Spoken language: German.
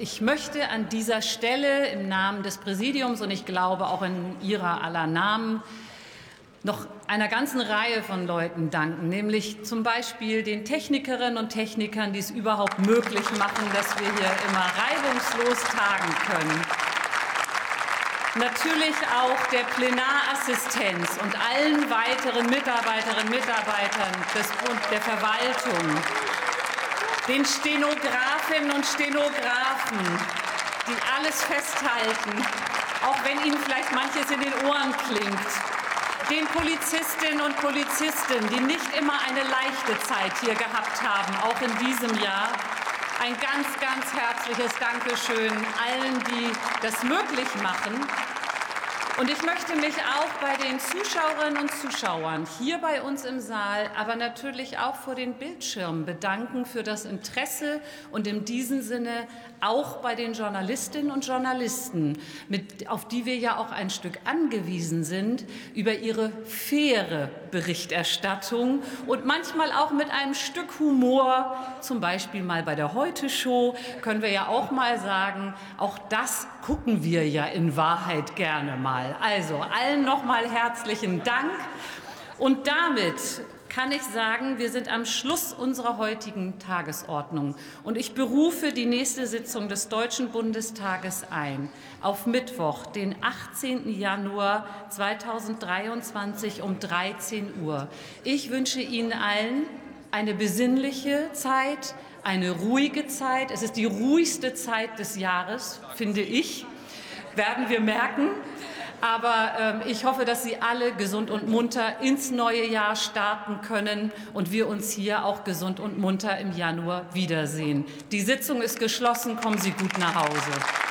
ich möchte an dieser Stelle im Namen des Präsidiums und ich glaube auch in Ihrer aller Namen noch einer ganzen Reihe von Leuten danken, nämlich zum Beispiel den Technikerinnen und Technikern, die es überhaupt möglich machen, dass wir hier immer reibungslos tagen können. Natürlich auch der Plenarassistenz und allen weiteren Mitarbeiterinnen und Mitarbeitern des Bund der Verwaltung, den Stenografinnen und Stenografen, die alles festhalten, auch wenn Ihnen vielleicht manches in den Ohren klingt, den Polizistinnen und Polizisten, die nicht immer eine leichte Zeit hier gehabt haben, auch in diesem Jahr. Ein ganz, ganz herzliches Dankeschön allen, die das möglich machen. Und ich möchte mich auch bei den Zuschauerinnen und Zuschauern hier bei uns im Saal, aber natürlich auch vor den Bildschirmen bedanken für das Interesse und in diesem Sinne auch bei den Journalistinnen und Journalisten, mit, auf die wir ja auch ein Stück angewiesen sind, über ihre faire Berichterstattung und manchmal auch mit einem Stück Humor, zum Beispiel mal bei der Heute-Show, können wir ja auch mal sagen, auch das gucken wir ja in Wahrheit gerne mal. Also allen nochmal herzlichen Dank. Und damit kann ich sagen, wir sind am Schluss unserer heutigen Tagesordnung. Und ich berufe die nächste Sitzung des Deutschen Bundestages ein auf Mittwoch, den 18. Januar 2023 um 13 Uhr. Ich wünsche Ihnen allen eine besinnliche Zeit, eine ruhige Zeit. Es ist die ruhigste Zeit des Jahres, finde ich, werden wir merken. Aber ähm, ich hoffe, dass Sie alle gesund und munter ins neue Jahr starten können und wir uns hier auch gesund und munter im Januar wiedersehen. Die Sitzung ist geschlossen. Kommen Sie gut nach Hause.